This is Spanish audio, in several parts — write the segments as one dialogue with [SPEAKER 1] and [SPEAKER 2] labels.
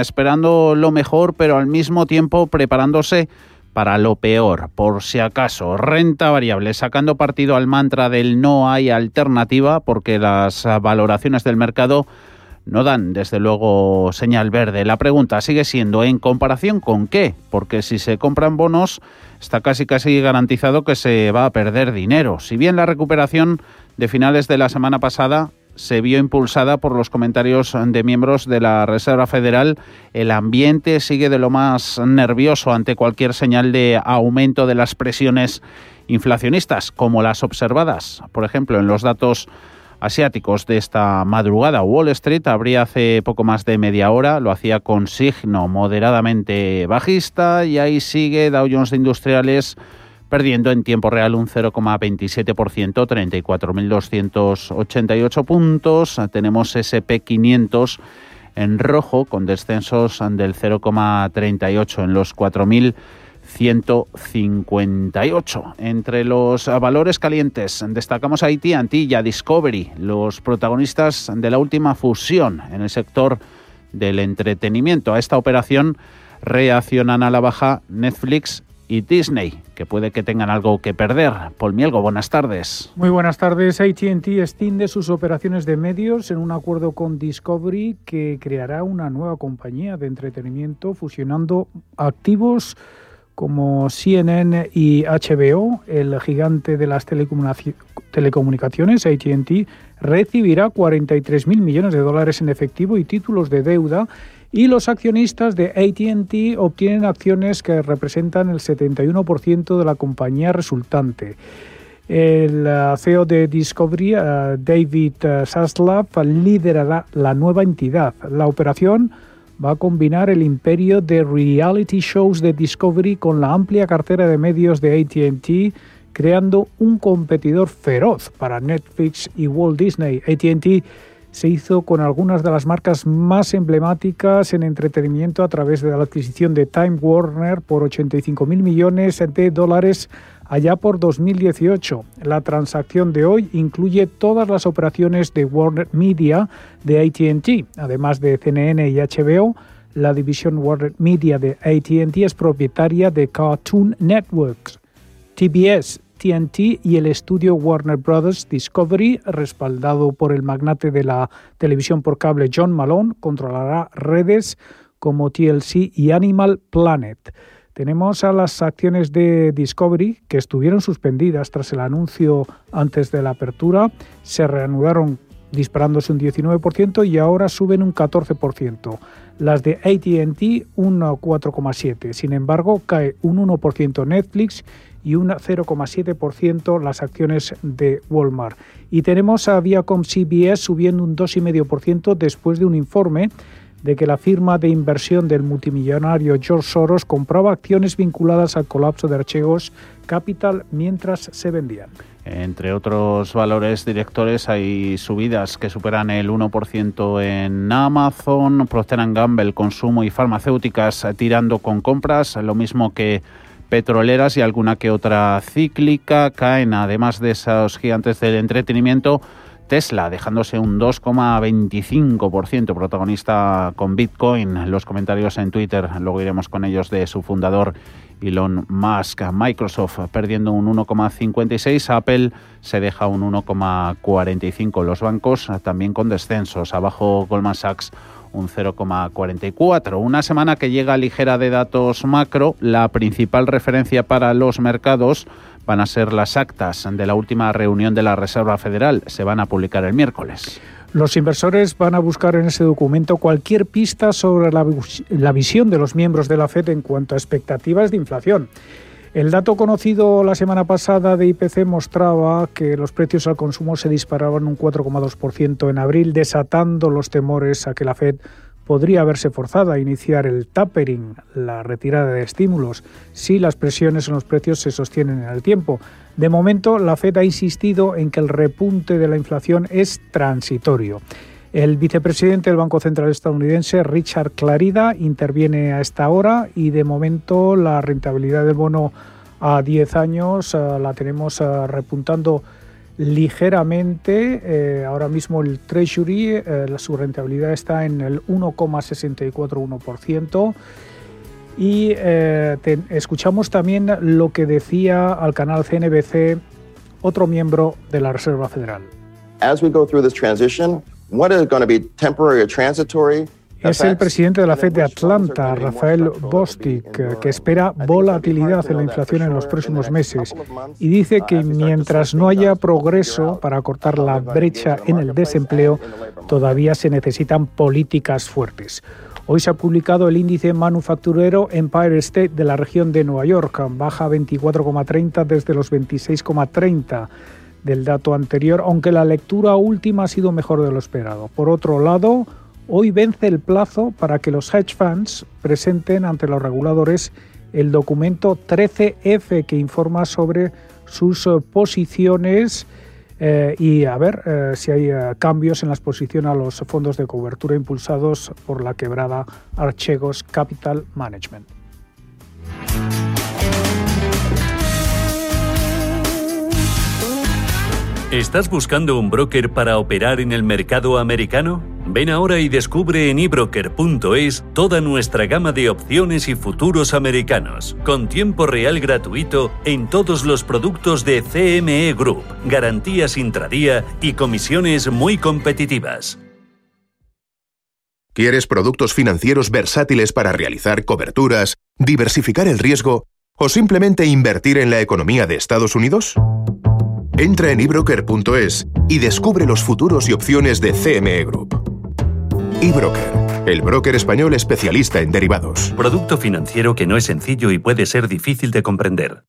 [SPEAKER 1] esperando lo mejor, pero al mismo tiempo preparándose para lo peor, por si acaso. Renta variable, sacando partido al mantra del no hay alternativa, porque las valoraciones del mercado no dan, desde luego, señal verde. La pregunta sigue siendo, ¿en comparación con qué? Porque si se compran bonos, está casi casi garantizado que se va a perder dinero. Si bien la recuperación de finales de la semana pasada se vio impulsada por los comentarios de miembros de la Reserva Federal. El ambiente sigue de lo más nervioso ante cualquier señal de aumento de las presiones inflacionistas, como las observadas, por ejemplo, en los datos asiáticos de esta madrugada. Wall Street abría hace poco más de media hora, lo hacía con signo moderadamente bajista y ahí sigue Dow Jones de Industriales perdiendo en tiempo real un 0,27%, 34.288 puntos. Tenemos SP500 en rojo con descensos del 0,38 en los 4.158. Entre los valores calientes destacamos a AT&T y a Discovery, los protagonistas de la última fusión en el sector del entretenimiento. A esta operación reaccionan a la baja Netflix y Disney, que puede que tengan algo que perder. Paul Mielgo, buenas tardes.
[SPEAKER 2] Muy buenas tardes. ATT extiende sus operaciones de medios en un acuerdo con Discovery que creará una nueva compañía de entretenimiento fusionando activos como CNN y HBO, el gigante de las telecomunicaciones, ATT, recibirá 43.000 millones de dólares en efectivo y títulos de deuda y los accionistas de ATT obtienen acciones que representan el 71% de la compañía resultante. El uh, CEO de Discovery, uh, David uh, Zaslav, liderará la nueva entidad. La operación va a combinar el imperio de reality shows de Discovery con la amplia cartera de medios de ATT, creando un competidor feroz para Netflix y Walt Disney. ATT se hizo con algunas de las marcas más emblemáticas en entretenimiento a través de la adquisición de Time Warner por 85 mil millones de dólares allá por 2018. La transacción de hoy incluye todas las operaciones de Warner Media de ATT, además de CNN y HBO. La división Warner Media de ATT es propietaria de Cartoon Networks. TBS TNT y el estudio Warner Brothers Discovery, respaldado por el magnate de la televisión por cable John Malone, controlará redes como TLC y Animal Planet. Tenemos a las acciones de Discovery que estuvieron suspendidas tras el anuncio antes de la apertura, se reanudaron disparándose un 19% y ahora suben un 14%. Las de ATT un 4,7%. Sin embargo, cae un 1% Netflix y un 0,7% las acciones de Walmart. Y tenemos a Viacom CBS subiendo un 2,5% después de un informe de que la firma de inversión del multimillonario George Soros compraba acciones vinculadas al colapso de Archegos Capital mientras se vendían.
[SPEAKER 1] Entre otros valores directores hay subidas que superan el 1% en Amazon, Procter Gamble, consumo y farmacéuticas tirando con compras, lo mismo que petroleras y alguna que otra cíclica caen, además de esos gigantes del entretenimiento. Tesla dejándose un 2,25% protagonista con Bitcoin. Los comentarios en Twitter, luego iremos con ellos de su fundador Elon Musk. Microsoft perdiendo un 1,56%, Apple se deja un 1,45%. Los bancos también con descensos. Abajo Goldman Sachs un 0,44. Una semana que llega ligera de datos macro. La principal referencia para los mercados van a ser las actas de la última reunión de la Reserva Federal. Se van a publicar el miércoles.
[SPEAKER 2] Los inversores van a buscar en ese documento cualquier pista sobre la, la visión de los miembros de la FED en cuanto a expectativas de inflación. El dato conocido la semana pasada de IPC mostraba que los precios al consumo se disparaban un 4,2% en abril, desatando los temores a que la Fed podría verse forzada a iniciar el tapering, la retirada de estímulos, si las presiones en los precios se sostienen en el tiempo. De momento, la Fed ha insistido en que el repunte de la inflación es transitorio. El vicepresidente del Banco Central estadounidense, Richard Clarida, interviene a esta hora y de momento la rentabilidad del bono a 10 años eh, la tenemos eh, repuntando ligeramente. Eh, ahora mismo el Treasury, eh, su rentabilidad está en el 1,641%. Y eh, escuchamos también lo que decía al canal CNBC otro miembro de la Reserva Federal.
[SPEAKER 3] As we go through this transition, what is going to be temporary or transitory
[SPEAKER 2] es el presidente de la Fed de Atlanta, Rafael Bostic, que espera volatilidad en la inflación en los próximos meses. y dice que mientras no haya progreso para cortar la brecha en el desempleo, todavía se necesitan políticas fuertes. Hoy se ha publicado el índice manufacturero Empire State de la región de Nueva York, baja 24,30 desde los 26,30 del dato anterior, aunque la lectura última ha sido mejor de lo esperado. Por otro lado, Hoy vence el plazo para que los hedge funds presenten ante los reguladores el documento 13F que informa sobre sus eh, posiciones eh, y a ver eh, si hay cambios en la exposición a los fondos de cobertura impulsados por la quebrada Archegos Capital Management.
[SPEAKER 4] ¿Estás buscando un broker para operar en el mercado americano? Ven ahora y descubre en ebroker.es toda nuestra gama de opciones y futuros americanos, con tiempo real gratuito en todos los productos de CME Group, garantías intradía y comisiones muy competitivas.
[SPEAKER 5] ¿Quieres productos financieros versátiles para realizar coberturas, diversificar el riesgo o simplemente invertir en la economía de Estados Unidos? Entra en ebroker.es y descubre los futuros y opciones de CME Group. eBroker, el broker español especialista en derivados.
[SPEAKER 4] Producto financiero que no es sencillo y puede ser difícil de comprender.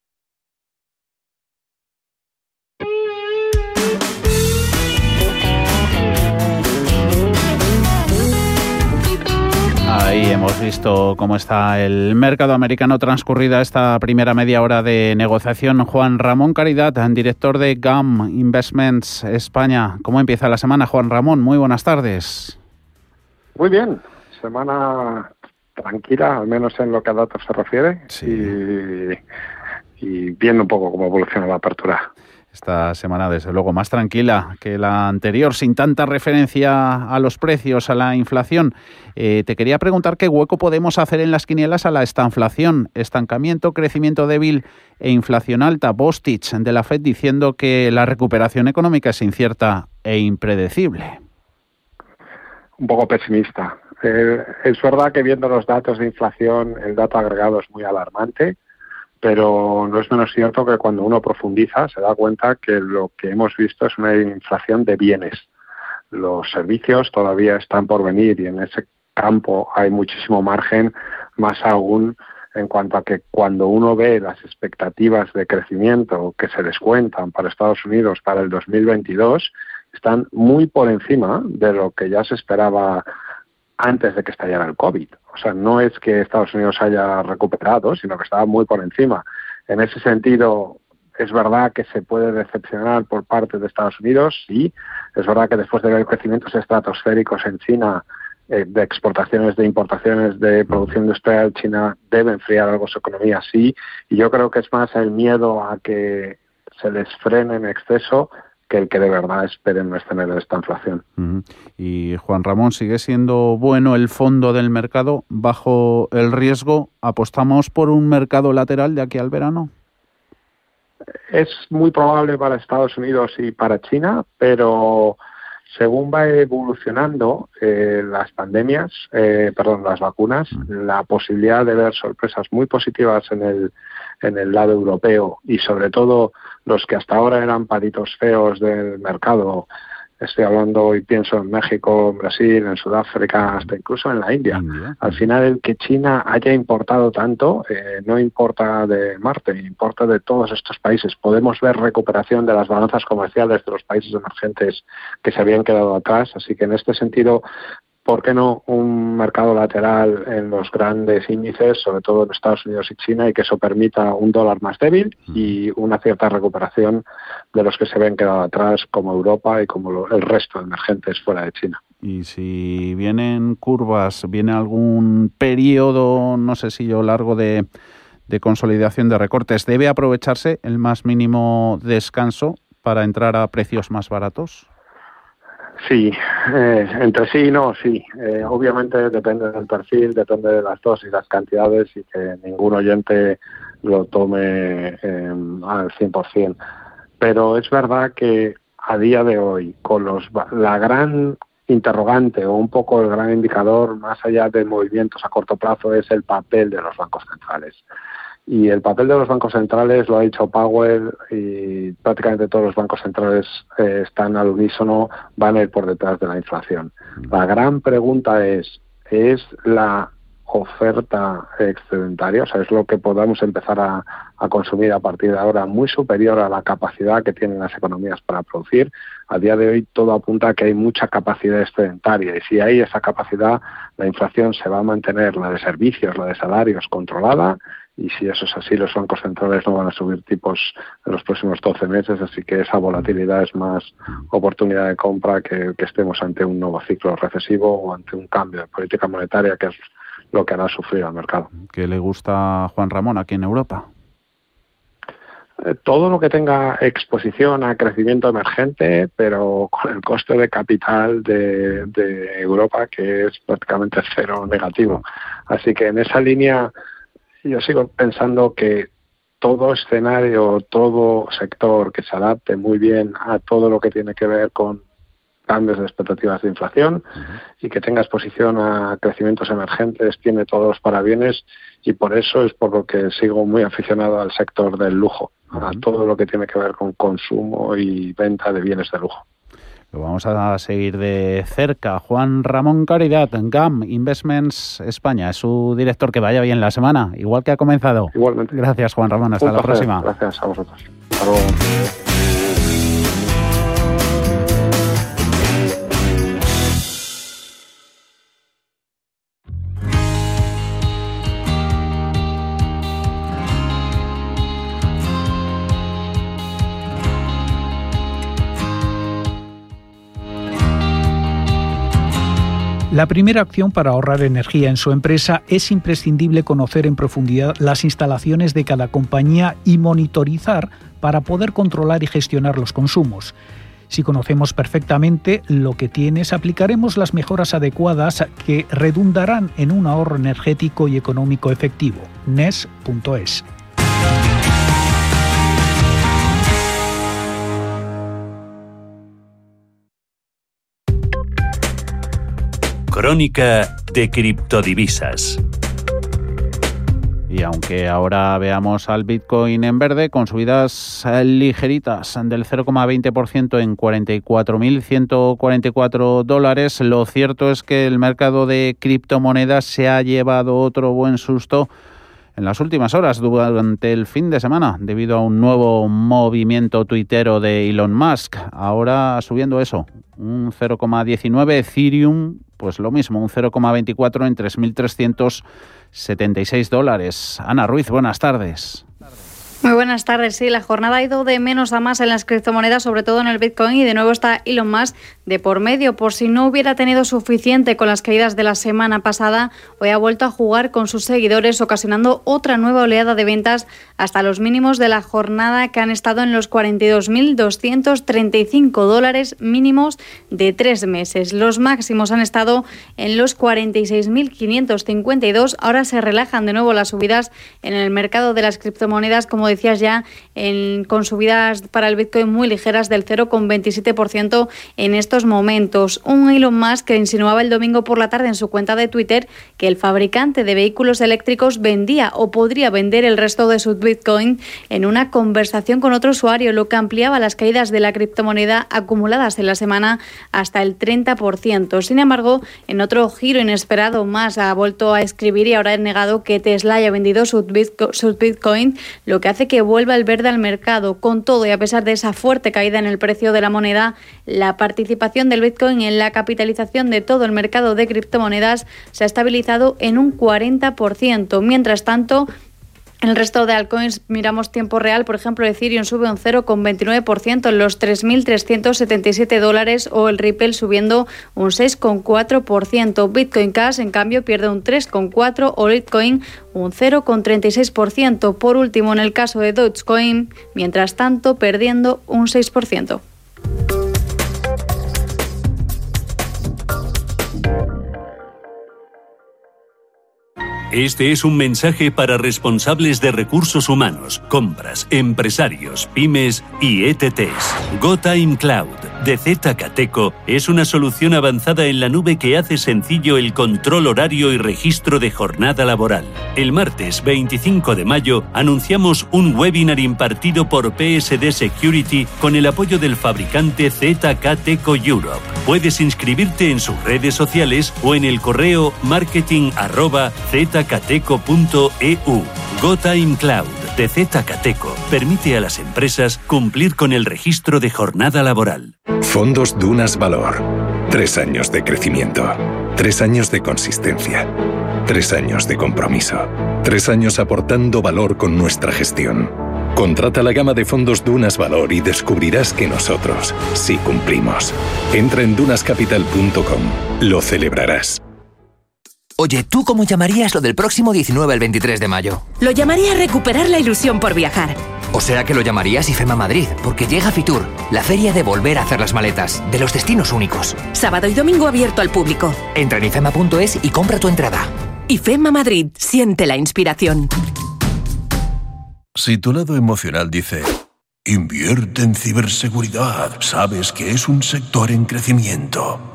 [SPEAKER 1] Hemos visto cómo está el mercado americano transcurrida esta primera media hora de negociación. Juan Ramón Caridad, director de GAM Investments España. ¿Cómo empieza la semana, Juan Ramón? Muy buenas tardes.
[SPEAKER 6] Muy bien, semana tranquila, al menos en lo que a datos se refiere, y, y viendo un poco cómo evoluciona la apertura
[SPEAKER 1] esta semana, desde luego, más tranquila que la anterior, sin tanta referencia a los precios, a la inflación. Eh, te quería preguntar qué hueco podemos hacer en las quinielas a la estanflación, estancamiento, crecimiento débil e inflación alta. Bostich de la Fed diciendo que la recuperación económica es incierta e impredecible.
[SPEAKER 6] Un poco pesimista. Eh, es verdad que viendo los datos de inflación, el dato agregado es muy alarmante pero no es menos cierto que cuando uno profundiza se da cuenta que lo que hemos visto es una inflación de bienes. Los servicios todavía están por venir y en ese campo hay muchísimo margen, más aún en cuanto a que cuando uno ve las expectativas de crecimiento que se descuentan para Estados Unidos para el 2022, están muy por encima de lo que ya se esperaba antes de que estallara el COVID. O sea, no es que Estados Unidos haya recuperado, sino que estaba muy por encima. En ese sentido, es verdad que se puede decepcionar por parte de Estados Unidos, sí. Es verdad que después de ver crecimientos estratosféricos en China, eh, de exportaciones, de importaciones, de producción industrial, China debe enfriar algo su economía, sí. Y yo creo que es más el miedo a que se les frene en exceso que el que de verdad esperen no tener esta inflación.
[SPEAKER 1] Y Juan Ramón, ¿sigue siendo bueno el fondo del mercado bajo el riesgo? ¿Apostamos por un mercado lateral de aquí al verano?
[SPEAKER 6] Es muy probable para Estados Unidos y para China, pero según va evolucionando eh, las pandemias, eh, perdón, las vacunas, la posibilidad de ver sorpresas muy positivas en el, en el lado europeo y sobre todo los que hasta ahora eran palitos feos del mercado, estoy hablando y pienso en México, en Brasil, en Sudáfrica, hasta incluso en la India. Al final, el que China haya importado tanto eh, no importa de Marte, importa de todos estos países. Podemos ver recuperación de las balanzas comerciales de los países emergentes que se habían quedado atrás. Así que en este sentido, ¿por qué no un mercado lateral en los grandes índices, sobre todo en Estados Unidos y China, y que eso permita un dólar más débil y una cierta recuperación de los que se ven quedado atrás, como Europa y como el resto de emergentes fuera de China?
[SPEAKER 1] Y si vienen curvas, viene algún periodo, no sé si yo largo de, de consolidación de recortes, ¿debe aprovecharse el más mínimo descanso para entrar a precios más baratos?
[SPEAKER 6] Sí, eh, entre sí y no, sí. Eh, obviamente depende del perfil, depende de las dosis, las cantidades y que ningún oyente lo tome eh, al 100%. Pero es verdad que a día de hoy, con los, la gran interrogante o un poco el gran indicador, más allá de movimientos a corto plazo, es el papel de los bancos centrales. Y el papel de los bancos centrales, lo ha dicho Powell, y prácticamente todos los bancos centrales eh, están al unísono, van a ir por detrás de la inflación. La gran pregunta es, ¿es la oferta excedentaria, o sea, es lo que podamos empezar a, consumir a partir de ahora, muy superior a la capacidad que tienen las economías para producir. A día de hoy todo apunta a que hay mucha capacidad excedentaria y si hay esa capacidad, la inflación se va a mantener, la de servicios, la de salarios controlada y si eso es así, los bancos centrales no van a subir tipos en los próximos 12 meses, así que esa volatilidad es más oportunidad de compra que, que estemos ante un nuevo ciclo recesivo o ante un cambio de política monetaria, que es lo que hará sufrir al mercado.
[SPEAKER 1] ¿Qué le gusta a Juan Ramón aquí en Europa?
[SPEAKER 6] Eh, todo lo que tenga exposición a crecimiento emergente, pero con el coste de capital de, de, Europa, que es prácticamente cero negativo. Así que en esa línea yo sigo pensando que todo escenario, todo sector que se adapte muy bien a todo lo que tiene que ver con cambios de expectativas de inflación y que tenga exposición a crecimientos emergentes, tiene todos los parabienes y por eso es por lo que sigo muy aficionado al sector del lujo, a todo lo que tiene que ver con consumo y venta de bienes de lujo.
[SPEAKER 1] Lo vamos a seguir de cerca. Juan Ramón Caridad, GAM Investments España, es su director. Que vaya bien la semana, igual que ha comenzado.
[SPEAKER 6] Igualmente.
[SPEAKER 1] Gracias, Juan Ramón. Hasta la próxima.
[SPEAKER 6] Gracias a vosotros. Hasta luego.
[SPEAKER 2] La primera acción para ahorrar energía en su empresa es imprescindible conocer en profundidad las instalaciones de cada compañía y monitorizar para poder controlar y gestionar los consumos. Si conocemos perfectamente lo que tienes, aplicaremos las mejoras adecuadas que redundarán en un ahorro energético y económico efectivo. NES.es
[SPEAKER 4] Crónica de criptodivisas.
[SPEAKER 1] Y aunque ahora veamos al Bitcoin en verde, con subidas eh, ligeritas del 0,20% en 44.144 dólares, lo cierto es que el mercado de criptomonedas se ha llevado otro buen susto en las últimas horas durante el fin de semana debido a un nuevo movimiento tuitero de Elon Musk. Ahora subiendo eso, un 0,19 Ethereum pues lo mismo, un 0,24 en 3.376 dólares. Ana Ruiz, buenas tardes.
[SPEAKER 7] Muy buenas tardes. Sí, la jornada ha ido de menos a más en las criptomonedas, sobre todo en el Bitcoin, y de nuevo está Elon Musk de por medio. Por si no hubiera tenido suficiente con las caídas de la semana pasada, hoy ha vuelto a jugar con sus seguidores, ocasionando otra nueva oleada de ventas hasta los mínimos de la jornada que han estado en los 42.235 dólares mínimos de tres meses. Los máximos han estado en los 46.552. Ahora se relajan de nuevo las subidas en el mercado de las criptomonedas, como decías ya, en, con subidas para el Bitcoin muy ligeras del 0,27% en estos momentos. Un Elon Musk que insinuaba el domingo por la tarde en su cuenta de Twitter que el fabricante de vehículos eléctricos vendía o podría vender el resto de su Bitcoin en una conversación con otro usuario, lo que ampliaba las caídas de la criptomoneda acumuladas en la semana hasta el 30%. Sin embargo, en otro giro inesperado más ha vuelto a escribir y ahora ha negado que Tesla haya vendido su Bitcoin, lo que hace que vuelva el verde al mercado. Con todo y a pesar de esa fuerte caída en el precio de la moneda, la participación del Bitcoin en la capitalización de todo el mercado de criptomonedas se ha estabilizado en un 40%. Mientras tanto, el resto de altcoins miramos tiempo real, por ejemplo, Ethereum sube un 0,29% en los 3.377 dólares o el Ripple subiendo un 6,4%. Bitcoin Cash, en cambio, pierde un 3,4% o Bitcoin un 0,36%. Por último, en el caso de Dogecoin, mientras tanto, perdiendo un 6%.
[SPEAKER 4] Este es un mensaje para responsables de recursos humanos, compras, empresarios, pymes y ETTs. GoTime Cloud de Zcateco es una solución avanzada en la nube que hace sencillo el control horario y registro de jornada laboral. El martes 25 de mayo anunciamos un webinar impartido por PSD Security con el apoyo del fabricante Zcateco Europe. Puedes inscribirte en sus redes sociales o en el correo marketing cateco.eu. GoTime Cloud de Zcateco permite a las empresas cumplir con el registro de jornada laboral.
[SPEAKER 8] Fondos Dunas Valor. Tres años de crecimiento. Tres años de consistencia. Tres años de compromiso. Tres años aportando valor con nuestra gestión. Contrata la gama de fondos Dunas Valor y descubrirás que nosotros sí cumplimos. Entra en dunascapital.com. Lo celebrarás.
[SPEAKER 9] Oye, ¿tú cómo llamarías lo del próximo 19 al 23 de mayo?
[SPEAKER 10] Lo llamaría recuperar la ilusión por viajar.
[SPEAKER 9] O sea que lo llamarías IFEMA Madrid, porque llega Fitur, la feria de volver a hacer las maletas, de los destinos únicos.
[SPEAKER 10] Sábado y domingo abierto al público.
[SPEAKER 9] Entra en ifema.es y compra tu entrada.
[SPEAKER 10] IFEMA Madrid, siente la inspiración.
[SPEAKER 11] Si tu lado emocional dice, invierte en ciberseguridad, sabes que es un sector en crecimiento.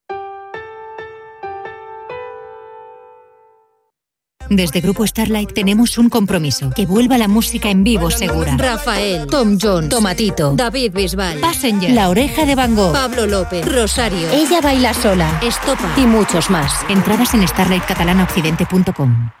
[SPEAKER 12] Desde Grupo Starlight tenemos un compromiso, que vuelva la música en vivo segura.
[SPEAKER 13] Rafael, Tom Jones, Tomatito, David Bisbal,
[SPEAKER 12] Passenger, La Oreja de Van Gogh,
[SPEAKER 13] Pablo López, Rosario,
[SPEAKER 12] Ella Baila Sola,
[SPEAKER 13] Estopa
[SPEAKER 12] y muchos más. Entradas en starlightcatalanaoccidente.com.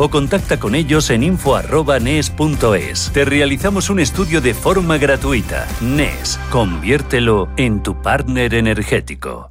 [SPEAKER 4] o contacta con ellos en info.nes.es. Te realizamos un estudio de forma gratuita. NES, conviértelo en tu partner energético.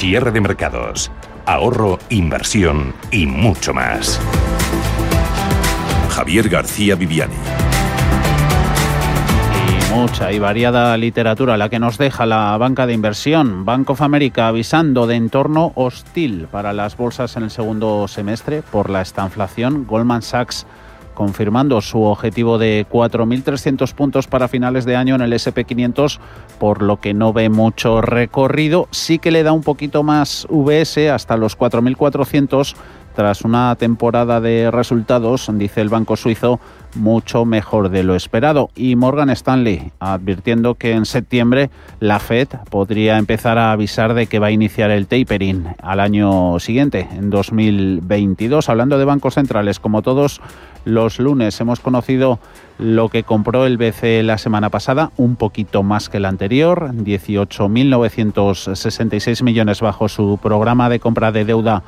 [SPEAKER 8] Cierre de mercados, ahorro, inversión y mucho más. Javier García Viviani.
[SPEAKER 1] Mucha y variada literatura la que nos deja la banca de inversión. Bank of America avisando de entorno hostil para las bolsas en el segundo semestre por la estanflación. Goldman Sachs confirmando su objetivo de 4.300 puntos para finales de año en el SP500, por lo que no ve mucho recorrido. Sí que le da un poquito más VS hasta los 4.400 tras una temporada de resultados, dice el Banco Suizo, mucho mejor de lo esperado. Y Morgan Stanley advirtiendo que en septiembre la Fed podría empezar a avisar de que va a iniciar el tapering al año siguiente, en 2022. Hablando de bancos centrales, como todos los lunes hemos conocido lo que compró el BCE la semana pasada, un poquito más que el anterior, 18.966 millones bajo su programa de compra de deuda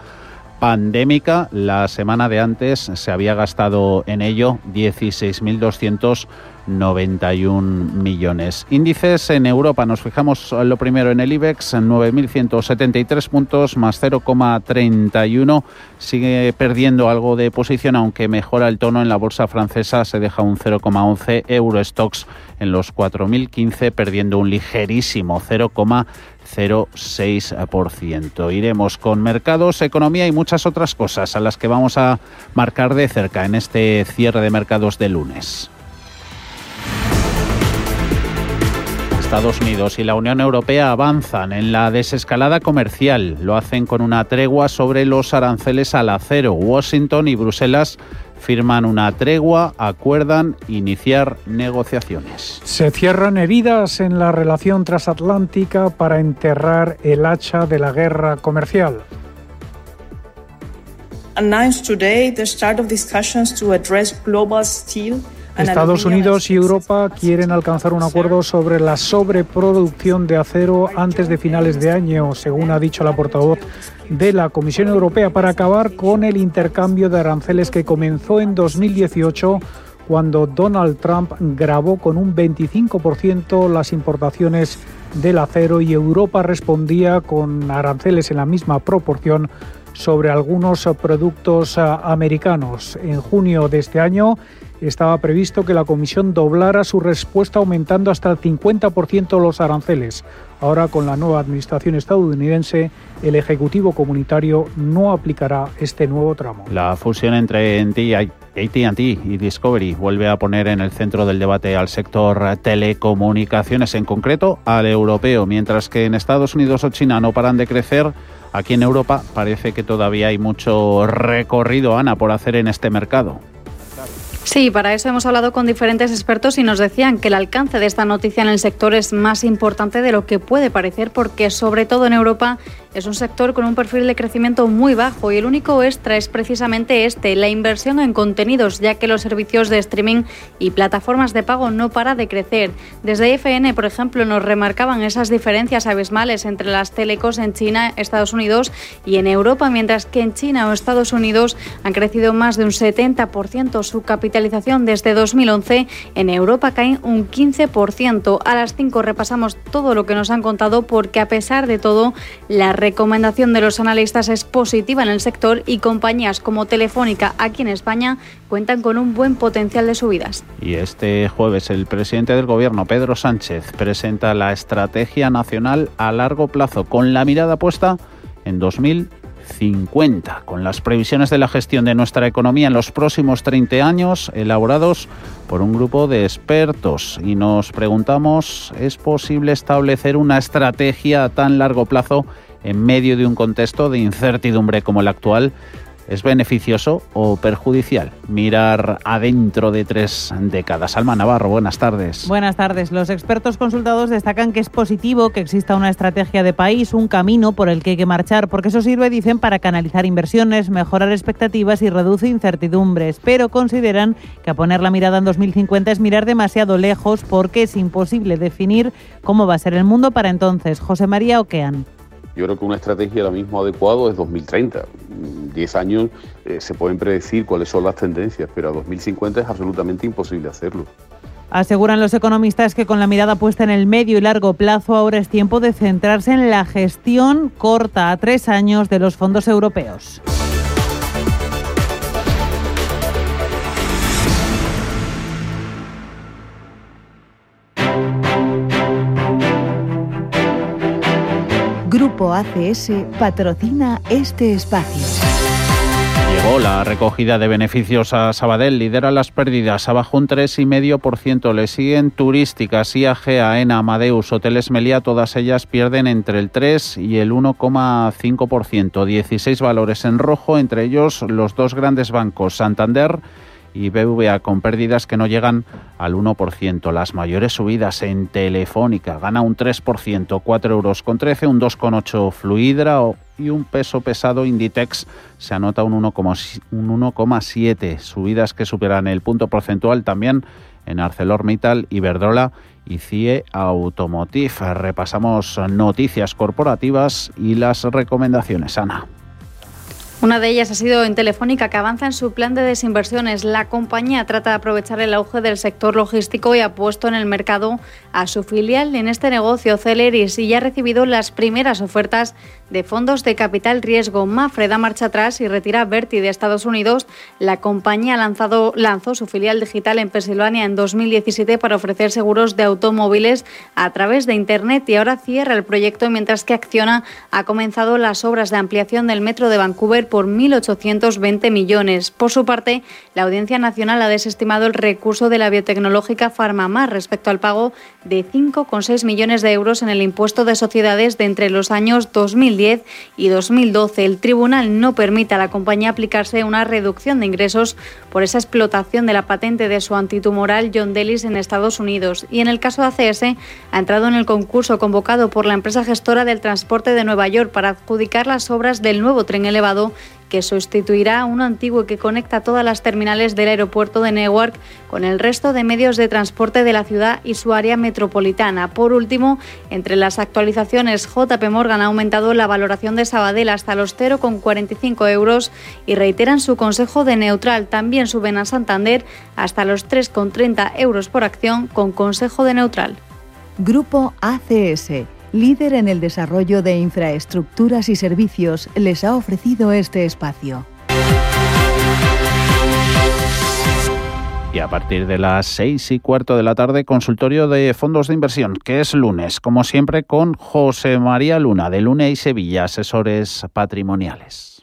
[SPEAKER 1] pandémica. La semana de antes se había gastado en ello 16.200 91 millones. Índices en Europa, nos fijamos lo primero en el IBEX, 9.173 puntos más 0,31. Sigue perdiendo algo de posición, aunque mejora el tono en la bolsa francesa, se deja un 0,11. Eurostox en los 4.015, perdiendo un ligerísimo 0,06%. Iremos con mercados, economía y muchas otras cosas a las que vamos a marcar de cerca en este cierre de mercados de lunes. Estados Unidos y la Unión Europea avanzan en la desescalada comercial. Lo hacen con una tregua sobre los aranceles al acero. Washington y Bruselas firman una tregua, acuerdan iniciar negociaciones.
[SPEAKER 2] Se cierran heridas en la relación transatlántica para enterrar el hacha de la guerra comercial.
[SPEAKER 14] Announced today the start of discussions to address global steel
[SPEAKER 2] Estados Unidos y Europa quieren alcanzar un acuerdo sobre la sobreproducción de acero antes de finales de año, según ha dicho la portavoz de la Comisión Europea, para acabar con el intercambio de aranceles que comenzó en 2018 cuando Donald Trump grabó con un 25% las importaciones del acero y Europa respondía con aranceles en la misma proporción sobre algunos productos ah, americanos. En junio de este año, estaba previsto que la Comisión doblara su respuesta aumentando hasta el 50% los aranceles. Ahora, con la nueva administración estadounidense, el Ejecutivo Comunitario no aplicará este nuevo tramo.
[SPEAKER 1] La fusión entre ATT y Discovery vuelve a poner en el centro del debate al sector telecomunicaciones, en concreto al europeo, mientras que en Estados Unidos o China no paran de crecer. Aquí en Europa parece que todavía hay mucho recorrido, Ana, por hacer en este mercado.
[SPEAKER 7] Sí, para eso hemos hablado con diferentes expertos y nos decían que el alcance de esta noticia en el sector es más importante de lo que puede parecer porque sobre todo en Europa es un sector con un perfil de crecimiento muy bajo y el único extra es precisamente este, la inversión en contenidos, ya que los servicios de streaming y plataformas de pago no para de crecer. Desde IFN, por ejemplo, nos remarcaban esas diferencias abismales entre las telecos en China, Estados Unidos y en Europa, mientras que en China o Estados Unidos han crecido más de un 70% su capitalización desde 2011. En Europa caen un 15%. A las 5 repasamos todo lo que nos han contado porque a pesar de todo, la recomendación de los analistas es positiva en el sector y compañías como Telefónica aquí en España cuentan con un buen potencial de subidas.
[SPEAKER 1] Y este jueves el presidente del Gobierno, Pedro Sánchez, presenta la Estrategia Nacional a largo plazo con la mirada puesta en 2050, con las previsiones de la gestión de nuestra economía en los próximos 30 años elaborados por un grupo de expertos. Y nos preguntamos, ¿es posible establecer una estrategia a tan largo plazo en medio de un contexto de incertidumbre como el actual, ¿es beneficioso o perjudicial mirar adentro de tres décadas? Alma Navarro, buenas tardes.
[SPEAKER 15] Buenas tardes. Los expertos consultados destacan que es positivo que exista una estrategia de país, un camino por el que hay que marchar, porque eso sirve, dicen, para canalizar inversiones, mejorar expectativas y reduce incertidumbres. Pero consideran que poner la mirada en 2050 es mirar demasiado lejos porque es imposible definir cómo va a ser el mundo para entonces. José María Oquean.
[SPEAKER 16] Yo creo que una estrategia ahora mismo adecuada es 2030. Diez años eh, se pueden predecir cuáles son las tendencias, pero a 2050 es absolutamente imposible hacerlo.
[SPEAKER 15] Aseguran los economistas que con la mirada puesta en el medio y largo plazo ahora es tiempo de centrarse en la gestión corta a tres años de los fondos europeos.
[SPEAKER 10] Grupo ACS patrocina este espacio.
[SPEAKER 1] Llegó la recogida de beneficios a Sabadell, lidera las pérdidas, abajo un 3,5%. Le siguen turísticas, IAG, AENA, Amadeus, Hoteles Meliá, todas ellas pierden entre el 3 y el 1,5%. 16 valores en rojo, entre ellos los dos grandes bancos, Santander BVA con pérdidas que no llegan al 1%. Las mayores subidas en Telefónica gana un 3%, 4 euros con 13, un 2,8 Fluidra y un peso pesado Inditex se anota un 1,7. Subidas que superan el punto porcentual también en ArcelorMittal, Iberdrola y CIE Automotive. Repasamos noticias corporativas y las recomendaciones. Ana.
[SPEAKER 7] Una de ellas ha sido en Telefónica, que avanza en su plan de desinversiones. La compañía trata de aprovechar el auge del sector logístico y ha puesto en el mercado a su filial en este negocio, Celeris, y ya ha recibido las primeras ofertas de fondos de capital riesgo. Mafre da marcha atrás y retira Berti de Estados Unidos. La compañía lanzado, lanzó su filial digital en Pensilvania en 2017 para ofrecer seguros de automóviles a través de Internet y ahora cierra el proyecto mientras que Acciona ha comenzado las obras de ampliación del metro de Vancouver por 1.820 millones. Por su parte, la Audiencia Nacional ha desestimado el recurso de la biotecnológica Farmamar respecto al pago de 5,6 millones de euros en el impuesto de sociedades de entre los años 2010 y 2012. El tribunal no permite a la compañía aplicarse una reducción de ingresos por esa explotación de la patente de su antitumoral John Delis en Estados Unidos. Y en el caso de ACS, ha entrado en el concurso convocado por la empresa gestora del transporte de Nueva York para adjudicar las obras del nuevo tren elevado que sustituirá a uno antiguo que conecta todas las terminales del aeropuerto de Newark con el resto de medios de transporte de la ciudad y su área metropolitana. Por último, entre las actualizaciones, JP Morgan ha aumentado la valoración de Sabadell hasta los 0,45 euros y reiteran su consejo de neutral. También suben a Santander hasta los 3,30 euros por acción con consejo de neutral.
[SPEAKER 10] Grupo ACS líder en el desarrollo de infraestructuras y servicios, les ha ofrecido este espacio.
[SPEAKER 1] Y a partir de las seis y cuarto de la tarde, consultorio de fondos de inversión, que es lunes, como siempre, con José María Luna, de Luna y Sevilla, asesores patrimoniales.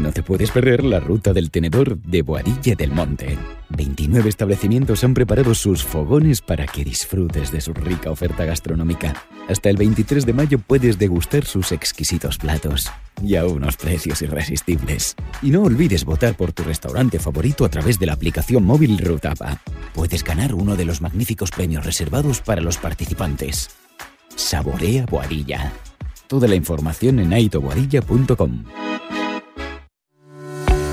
[SPEAKER 17] No te puedes perder la ruta del tenedor de Boadilla del Monte. 29 establecimientos han preparado sus fogones para que disfrutes de su rica oferta gastronómica. Hasta el 23 de mayo puedes degustar sus exquisitos platos y a unos precios irresistibles. Y no olvides votar por tu restaurante favorito a través de la aplicación móvil Rutapa. Puedes ganar uno de los magníficos premios reservados para los participantes. Saborea Boadilla. Toda la información en aitoboadilla.com.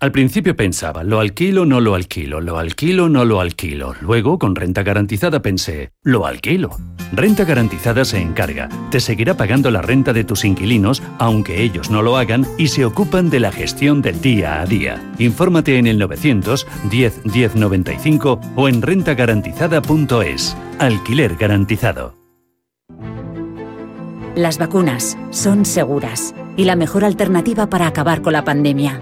[SPEAKER 4] Al principio pensaba, lo alquilo, no lo alquilo, lo alquilo, no lo alquilo. Luego, con renta garantizada pensé, lo alquilo. Renta garantizada se encarga, te seguirá pagando la renta de tus inquilinos, aunque ellos no lo hagan, y se ocupan de la gestión del día a día. Infórmate en el 900 10 10 95 o en rentagarantizada.es. Alquiler garantizado.
[SPEAKER 18] Las vacunas son seguras y la mejor alternativa para acabar con la pandemia.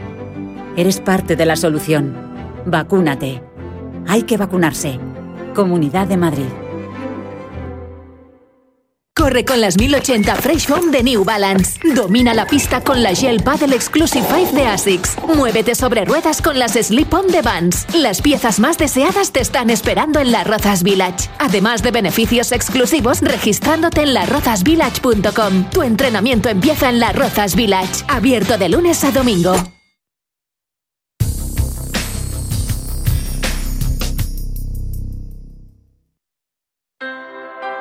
[SPEAKER 18] Eres parte de la solución. Vacúnate. Hay que vacunarse. Comunidad de Madrid.
[SPEAKER 12] Corre con las 1080 Fresh Foam de New Balance. Domina la pista con la Gel Paddle Exclusive 5 de ASICS. Muévete sobre ruedas con las Slip On de Vans. Las piezas más deseadas te están esperando en la Rozas Village. Además de beneficios exclusivos registrándote en larrozasvillage.com. Tu entrenamiento empieza en la Rozas Village. Abierto de lunes a domingo.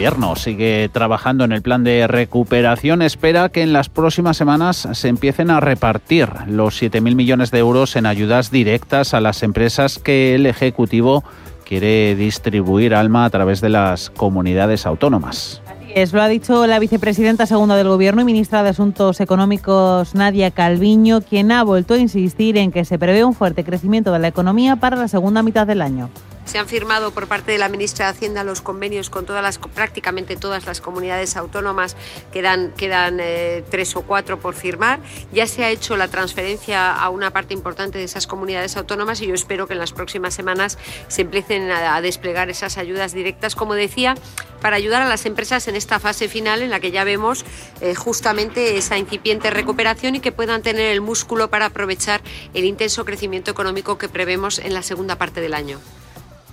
[SPEAKER 1] Gobierno sigue trabajando en el plan de recuperación. Espera que en las próximas semanas se empiecen a repartir los 7.000 millones de euros en ayudas directas a las empresas que el Ejecutivo quiere distribuir Alma a través de las comunidades autónomas.
[SPEAKER 15] Es, lo ha dicho la vicepresidenta segunda del Gobierno y ministra de Asuntos Económicos, Nadia Calviño, quien ha vuelto a insistir en que se prevé un fuerte crecimiento de la economía para la segunda mitad del año.
[SPEAKER 19] Se han firmado por parte de la ministra de Hacienda los convenios con prácticamente todas las comunidades autónomas, quedan, quedan eh, tres o cuatro por firmar. Ya se ha hecho la transferencia a una parte importante de esas comunidades autónomas y yo espero que en las próximas semanas se empiecen a, desplegar esas ayudas directas, como decía, para ayudar a las empresas en esta fase final en la que ya vemos eh, justamente esa incipiente recuperación y que puedan tener el músculo para aprovechar el intenso crecimiento económico que prevemos en la segunda parte del año.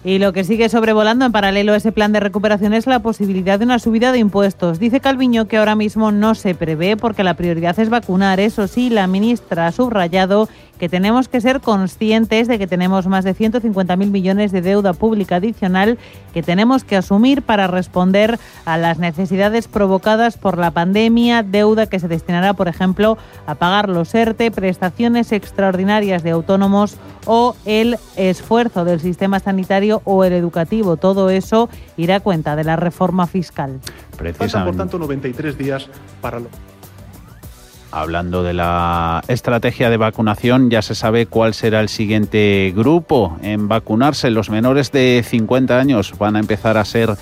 [SPEAKER 15] Y lo que sigue sobrevolando en paralelo a ese plan de recuperación es la posibilidad de una subida de impuestos. Dice Calviño que ahora mismo no se prevé porque la prioridad es vacunar. Eso sí, la ministra ha subrayado que tenemos que ser conscientes de que tenemos más de 150.000 millones de deuda pública adicional que tenemos que asumir para responder a las necesidades provocadas por la pandemia, deuda que se destinará, por ejemplo, a pagar los ERTE, prestaciones extraordinarias de autónomos o el esfuerzo del sistema sanitario o el educativo. Todo eso irá a cuenta de la reforma fiscal.
[SPEAKER 20] Faltan, por tanto, 93 días para lo
[SPEAKER 1] Hablando de la estrategia de vacunación, ya se sabe cuál será el siguiente grupo en vacunarse. Los menores de 50 años van a empezar a ser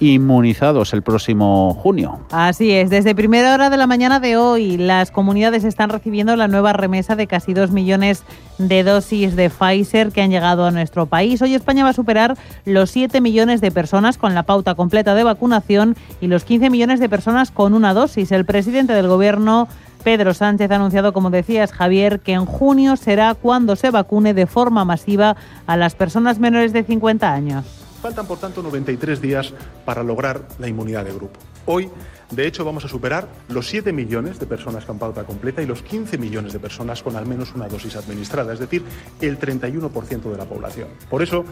[SPEAKER 1] inmunizados el próximo junio.
[SPEAKER 15] Así es, desde primera hora de la mañana de hoy las comunidades están recibiendo la nueva remesa de casi dos millones de dosis de Pfizer que han llegado a nuestro país. Hoy España va a superar los 7 millones de personas con la pauta completa de vacunación y los 15 millones de personas con una dosis. El presidente del Gobierno Pedro Sánchez ha anunciado, como decías, Javier, que en junio será cuando se vacune de forma masiva a las personas menores de 50 años.
[SPEAKER 20] Faltan, por tanto, 93 días para lograr la inmunidad de grupo. Hoy de hecho, vamos a superar los 7 millones de personas con pauta completa y los 15 millones de personas con al menos una dosis administrada, es decir, el 31% de la población. Por eso,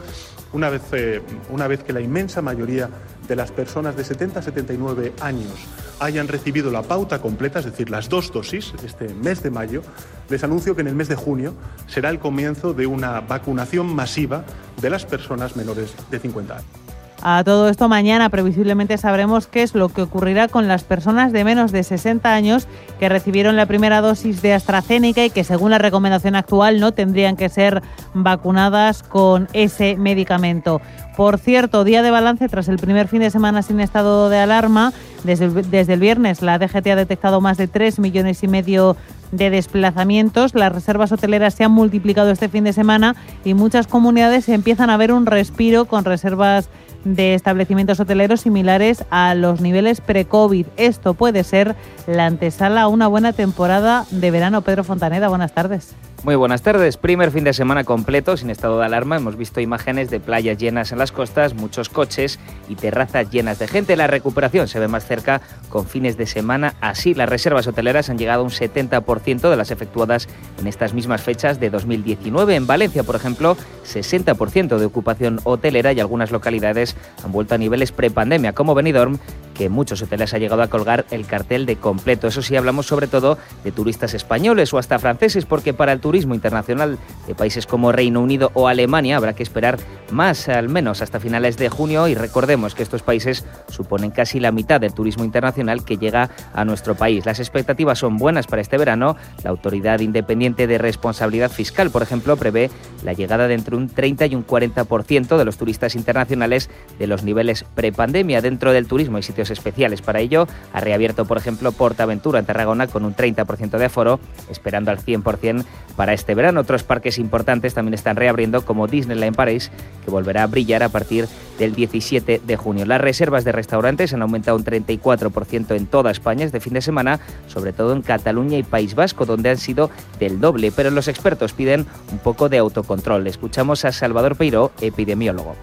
[SPEAKER 20] una vez, eh, una vez que la inmensa mayoría de las personas de 70 a 79 años hayan recibido la pauta completa, es decir, las dos dosis, este mes de mayo, les anuncio que en el mes de junio será el comienzo de una vacunación masiva de las personas menores de 50 años.
[SPEAKER 15] A todo esto mañana previsiblemente sabremos qué es lo que ocurrirá con las personas de menos de 60 años que recibieron la primera dosis de AstraZeneca y que según la recomendación actual no tendrían que ser vacunadas con ese medicamento. Por cierto, día de balance tras el primer fin de semana sin estado de alarma. Desde desde el viernes la DGT ha detectado más de 3 millones y medio de desplazamientos. Las reservas hoteleras se han multiplicado este fin de semana y muchas comunidades empiezan a ver un respiro con reservas de establecimientos hoteleros similares a los niveles pre-COVID. Esto puede ser la antesala a una buena temporada de verano. Pedro Fontaneda, buenas tardes.
[SPEAKER 21] Muy buenas tardes. Primer fin de semana completo sin estado de alarma. Hemos visto imágenes de playas llenas en las costas, muchos coches y terrazas llenas de gente. La recuperación se ve más cerca con fines de semana. Así, las reservas hoteleras han llegado a un 70% de las efectuadas en estas mismas fechas de 2019. En Valencia, por ejemplo, 60% de ocupación hotelera y algunas localidades han vuelto a niveles prepandemia, como Benidorm, que muchos hoteles ha llegado a colgar el cartel de completo. Eso sí, hablamos sobre todo de turistas españoles o hasta franceses, porque para el turismo internacional de países como Reino Unido o Alemania habrá que esperar más, al menos hasta finales de junio. Y recordemos que estos países suponen casi la mitad del turismo internacional que llega a nuestro país. Las expectativas son buenas para este verano. La Autoridad Independiente de Responsabilidad Fiscal, por ejemplo, prevé la llegada de entre un 30 y un 40% de los turistas internacionales de los niveles prepandemia dentro del turismo y sitios especiales. Para ello, ha reabierto, por ejemplo, Portaventura en Tarragona con un 30% de aforo, esperando al 100% para este verano. Otros parques importantes también están reabriendo, como Disneyland Paris, que volverá a brillar a partir del 17 de junio. Las reservas de restaurantes han aumentado un 34% en toda España este fin de semana, sobre todo en Cataluña y País Vasco, donde han sido del doble, pero los expertos piden un poco de autocontrol. Escuchamos a Salvador Peiro, epidemiólogo.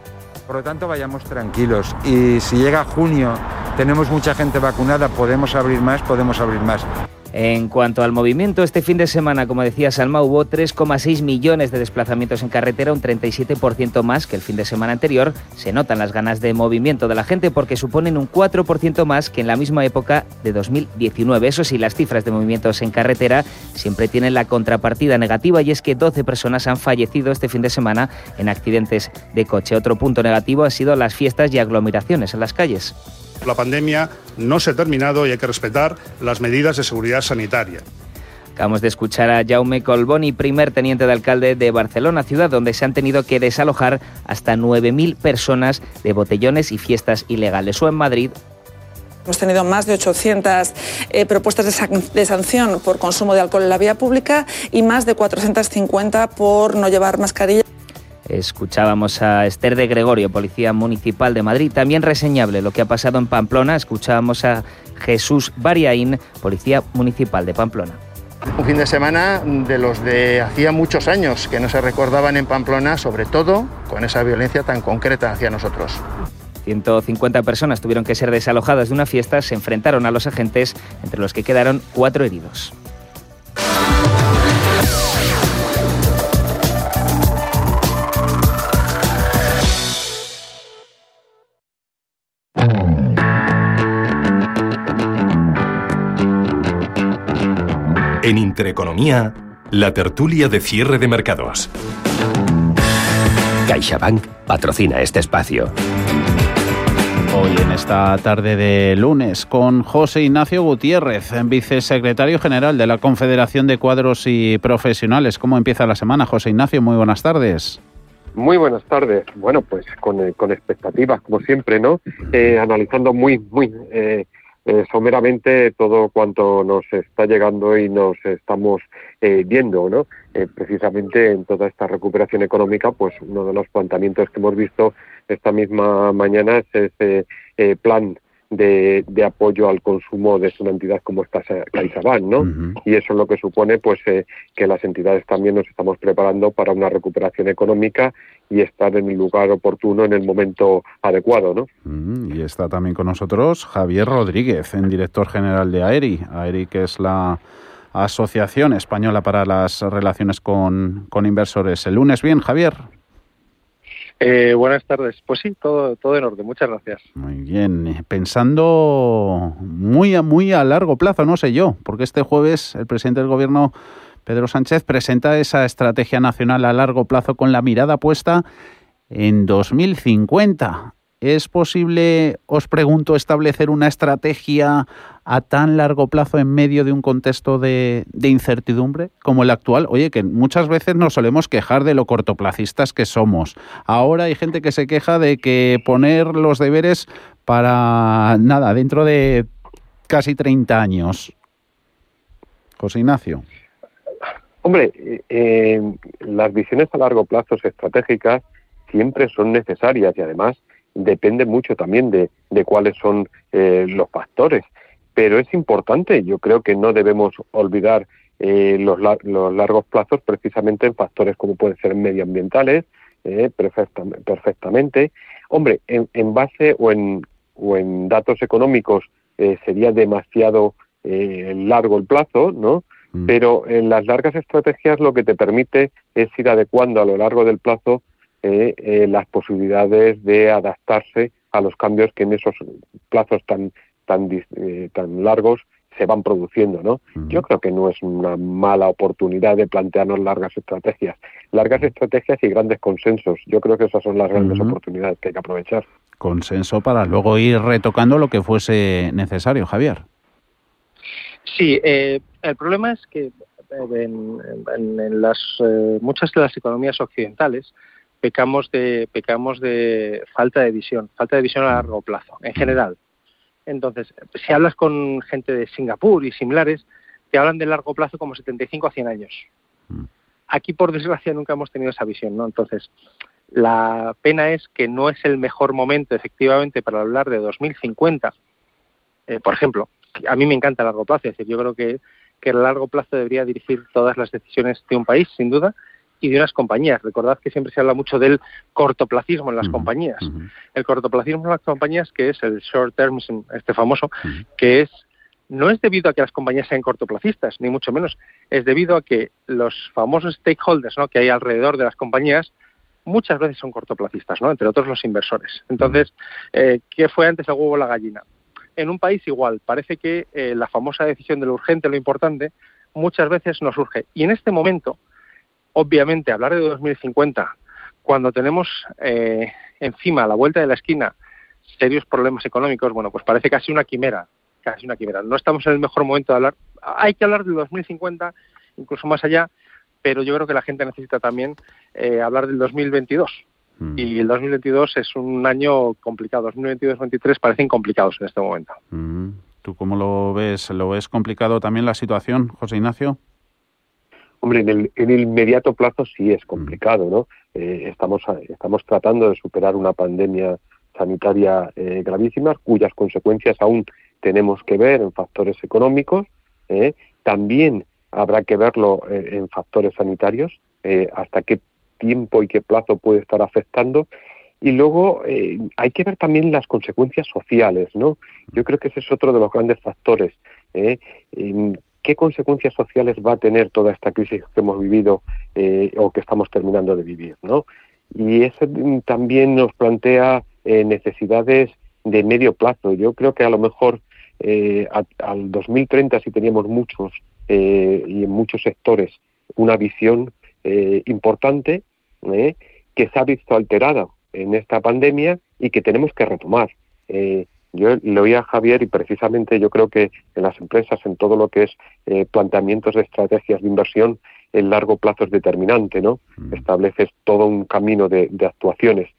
[SPEAKER 22] Por lo tanto, vayamos tranquilos. Y si llega junio, tenemos mucha gente vacunada, podemos abrir más, podemos abrir más.
[SPEAKER 21] En cuanto al movimiento, este fin de semana, como decía Salma, hubo 3,6 millones de desplazamientos en carretera, un 37% más que el fin de semana anterior. Se notan las ganas de movimiento de la gente porque suponen un 4% más que en la misma época de 2019. Eso sí, las cifras de movimientos en carretera siempre tienen la contrapartida negativa y es que 12 personas han fallecido este fin de semana en accidentes de coche. Otro punto negativo ha sido las fiestas y aglomeraciones en las calles.
[SPEAKER 23] La pandemia no se ha terminado y hay que respetar las medidas de seguridad sanitaria.
[SPEAKER 21] Acabamos de escuchar a Jaume Colboni, primer teniente de alcalde de Barcelona, ciudad donde se han tenido que desalojar hasta 9.000 personas de botellones y fiestas ilegales. O en Madrid,
[SPEAKER 24] Hemos tenido más de 800 eh, propuestas de, san de, sanción por consumo de alcohol en la vía pública y más de 450 por no llevar mascarilla.
[SPEAKER 21] Escuchábamos a Esther de Gregorio, Policía Municipal de Madrid. También reseñable lo que ha pasado en Pamplona. Escuchábamos a Jesús Bariaín, Policía Municipal de Pamplona.
[SPEAKER 25] Un fin de semana de los de hacía muchos años que no se recordaban en Pamplona, sobre todo con esa violencia tan concreta hacia nosotros.
[SPEAKER 21] 150 personas tuvieron que ser desalojadas de una fiesta, se enfrentaron a los agentes, entre los que quedaron cuatro heridos.
[SPEAKER 26] En Intereconomía, la tertulia de cierre de mercados.
[SPEAKER 27] CaixaBank patrocina este espacio.
[SPEAKER 1] Hoy en esta tarde de lunes con José Ignacio Gutiérrez, vicesecretario general de la Confederación de Cuadros y Profesionales. ¿Cómo empieza la semana, José Ignacio? Muy buenas tardes.
[SPEAKER 28] Muy buenas tardes. Bueno, pues con, eh, con expectativas, como siempre, ¿no? Eh, analizando muy, muy eh, eh, someramente todo cuanto nos está llegando y nos estamos eh, viendo, ¿no? Eh, precisamente en toda esta recuperación económica, pues uno de los planteamientos que hemos visto esta misma mañana es ese plan de, de, apoyo al consumo de una entidad como esta CaixaBank, ¿no? Uh -huh. Y eso es lo que supone, pues, eh, que las entidades también nos estamos preparando para una recuperación económica y estar en el lugar oportuno en el momento adecuado, ¿no?
[SPEAKER 1] Uh -huh. Y está también con nosotros Javier Rodríguez, en director general de AERI. AERI, que es la Asociación Española para las Relaciones con, con Inversores. El lunes, bien, Javier.
[SPEAKER 29] Eh, buenas tardes. Pues sí, todo, todo en orden. Muchas gracias.
[SPEAKER 1] Muy bien. Pensando muy a, muy a largo plazo, no sé yo, porque este jueves el presidente del Gobierno, Pedro Sánchez, presenta esa estrategia nacional a largo plazo con la mirada puesta en 2050. ¿Es posible, os pregunto, establecer una estrategia a tan largo plazo en medio de un contexto de, incertidumbre como el actual? Oye, que muchas veces nos solemos quejar de lo cortoplacistas que somos. Ahora hay gente que se queja de que poner los deberes para nada, dentro de casi 30 años. José Ignacio.
[SPEAKER 28] Hombre, eh, las visiones a largo plazo estratégicas siempre son necesarias y además depende mucho también de, de cuáles son eh, los factores. Pero es importante, yo creo que no debemos olvidar eh, los, los, largos plazos precisamente en factores como pueden ser medioambientales, eh, perfecta, perfectamente. Hombre, en, en, base o en, o en datos económicos sería demasiado largo el plazo, ¿no? Mm. Pero en las largas estrategias lo que te permite es ir adecuando a lo largo del plazo eh, eh, las posibilidades de adaptarse a los cambios que en esos plazos tan tan eh, tan largos se van produciendo, ¿no? Uh -huh. Yo creo que no es una mala oportunidad de plantearnos largas estrategias, largas estrategias y grandes consensos. Yo creo que esas son las grandes uh -huh. oportunidades que hay que aprovechar.
[SPEAKER 1] Consenso para luego ir retocando lo que fuese necesario, Javier.
[SPEAKER 29] Sí, eh, el problema es que en, en, en las eh, muchas de las economías occidentales pecamos de pecamos de falta de visión, falta de visión a largo plazo, en general. Entonces, si hablas con gente de Singapur y similares, te hablan de largo plazo como 75 a 100 años. Aquí, por desgracia, nunca hemos tenido esa visión, ¿no? Entonces, la pena es que no es el mejor momento, efectivamente, para hablar de 2050. Eh, por ejemplo, a mí me encanta el largo plazo, es decir, yo creo que, que el largo plazo debería dirigir todas las decisiones de un país, sin duda, y de unas compañías. Recordad que siempre se habla mucho del cortoplacismo en las uh -huh, compañías. Uh -huh. El cortoplacismo en las compañías, que es el short termism, este famoso, uh -huh. que es no es debido a que las compañías sean cortoplacistas, ni mucho menos, es debido a que los famosos stakeholders ¿no? que hay alrededor de las compañías muchas veces son cortoplacistas, ¿no? entre otros los inversores. Entonces, eh, ¿qué fue antes el huevo o la gallina? En un país igual, parece que eh, la famosa decisión de lo urgente, lo importante, muchas veces no surge. Y en este momento, obviamente, hablar de 2050, cuando tenemos eh, encima, a la vuelta de la esquina, serios problemas económicos, bueno, pues parece casi una quimera, casi una quimera. No estamos en el mejor momento de hablar. Hay que hablar del 2050, incluso más allá, pero yo creo que la gente necesita también eh, hablar del 2022. Mm. Y el 2022 es un año complicado. 2022-2023 parecen complicados en este momento.
[SPEAKER 1] Mm. ¿Tú cómo lo ves? ¿Lo ves complicado también la situación, José Ignacio?
[SPEAKER 28] Hombre, en el, en el inmediato plazo sí es complicado, ¿no? Eh, estamos, estamos tratando de superar una pandemia sanitaria eh, gravísima, cuyas consecuencias aún tenemos que ver en factores económicos. ¿eh? También habrá que verlo eh, en factores sanitarios, hasta qué tiempo y qué plazo puede estar afectando. Y luego hay que ver también las consecuencias sociales, ¿no? Yo creo que ese es otro de los grandes factores. ¿Qué consecuencias sociales va a tener toda esta crisis que hemos vivido o que estamos terminando de vivir, ¿no? Y eso también nos plantea eh, necesidades de medio plazo. Yo creo que a lo mejor eh, al 2030, si teníamos muchos eh, y en muchos sectores una visión importante que se ha visto alterada en esta pandemia y que tenemos que retomar. Yo le oía a Javier y precisamente yo creo que en las empresas, en todo lo que es planteamientos de estrategias de inversión, el largo plazo es determinante, ¿no? Mm. Estableces todo un camino de actuaciones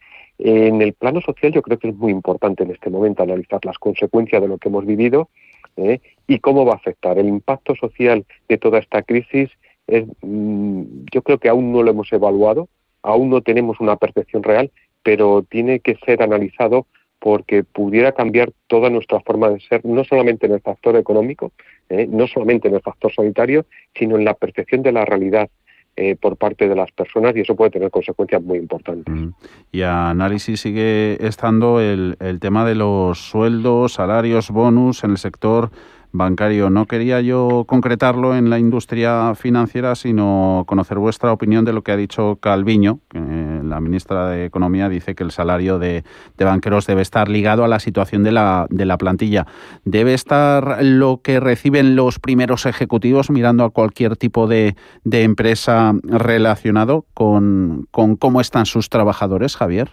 [SPEAKER 28] en el plano social yo creo que es muy importante en este momento analizar las consecuencias de lo que hemos vivido ¿eh? y cómo va a afectar. El impacto social de toda esta crisis es, mm, yo creo que aún no lo hemos evaluado, aún no tenemos una percepción real, pero tiene que ser analizado porque pudiera cambiar toda nuestra forma de ser, no solamente en el factor económico, ¿eh? no solamente en el factor sanitario, sino en la percepción de la realidad eh, por parte de las personas y eso puede tener consecuencias muy importantes. Mm.
[SPEAKER 1] Y a análisis sigue estando el, el tema de los sueldos, salarios, bonus en el sector bancario. No quería yo concretarlo en la industria financiera, sino conocer vuestra opinión de lo que ha dicho Calviño. la ministra de Economía dice que el salario de, banqueros debe estar ligado a la situación de la, de la plantilla. ¿Debe estar lo que reciben los primeros ejecutivos mirando a cualquier tipo de, empresa relacionado con cómo están sus trabajadores, Javier?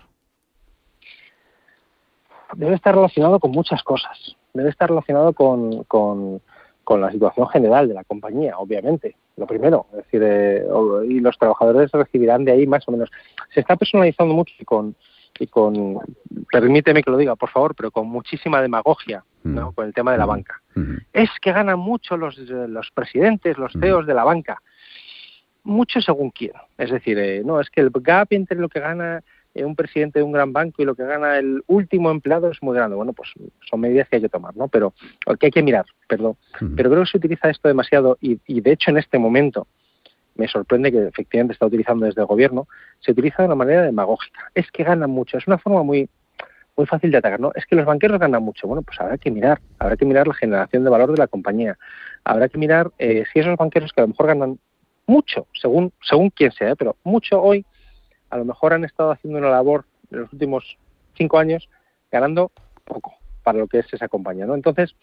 [SPEAKER 29] Debe estar relacionado con muchas cosas debe estar relacionado con, con, la situación general de la compañía, obviamente, lo primero. Es decir, eh, y los trabajadores recibirán de ahí más o menos. Se está personalizando mucho y con, y con permíteme que lo diga, por favor, pero con muchísima demagogia, ¿no? Mm. Con el tema de la mm. banca. Mm. Es que ganan mucho los, los presidentes, los CEOs de la banca. Mucho según quién. Es decir, eh, no, es que el gap entre lo que gana eh, un presidente de un gran banco y lo que gana el último empleado es muy grande. Bueno, pues son medidas que hay que tomar, ¿no? Pero que hay que mirar, perdón. Pero creo que se utiliza esto demasiado y, de hecho en este momento me sorprende que efectivamente está utilizando desde el gobierno, se utiliza de una manera demagógica. Es que ganan mucho, es una forma muy muy fácil de atacar, ¿no? Es que los banqueros ganan mucho. Bueno, pues habrá que mirar, habrá que mirar la generación de valor de la compañía. Habrá que mirar eh, si esos banqueros que a lo mejor ganan mucho, según según quién sea, ¿eh? pero mucho hoy a lo mejor han estado haciendo una labor en los últimos cinco años ganando poco para lo que es esa compañía, ¿no? Entonces,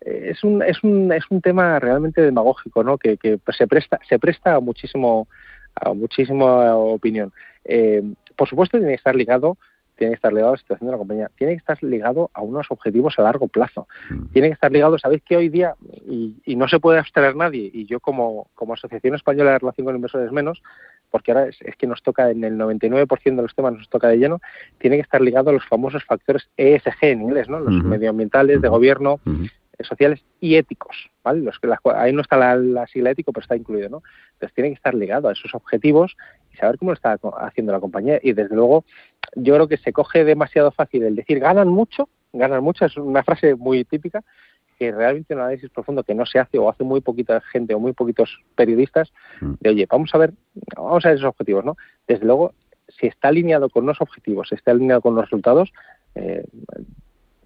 [SPEAKER 29] eh, es un, es un, es un tema realmente demagógico, ¿no? Que, que se presta, se presta a muchísimo, a muchísima opinión. Eh, por supuesto, tiene que estar ligado tiene que estar ligado a la situación de la compañía, tiene que estar ligado a unos objetivos a largo plazo, mm. tiene que estar ligado, sabéis que hoy día, y, y, no se puede abstraer nadie, y yo como, como Asociación Española de Relación con Inversores Menos, porque ahora es, que nos toca, en el 99% de los temas nos toca de lleno, tiene que estar ligado a los famosos factores ESG en inglés, ¿no? Los medioambientales, de gobierno, eh, sociales y éticos, ¿vale? Los que ahí no está la, sigla ético, pero está incluido, ¿no? Entonces tiene que estar ligado a esos objetivos y saber cómo lo está haciendo la compañía. Y desde luego, yo creo que se coge demasiado fácil el decir ganan mucho, ganan mucho, es una frase muy típica, que realmente un análisis profundo que no se hace o hace muy poquita gente o muy poquitos periodistas mm. de oye vamos a ver vamos a ver esos objetivos no desde luego si está alineado con unos objetivos si está alineado con los resultados eh,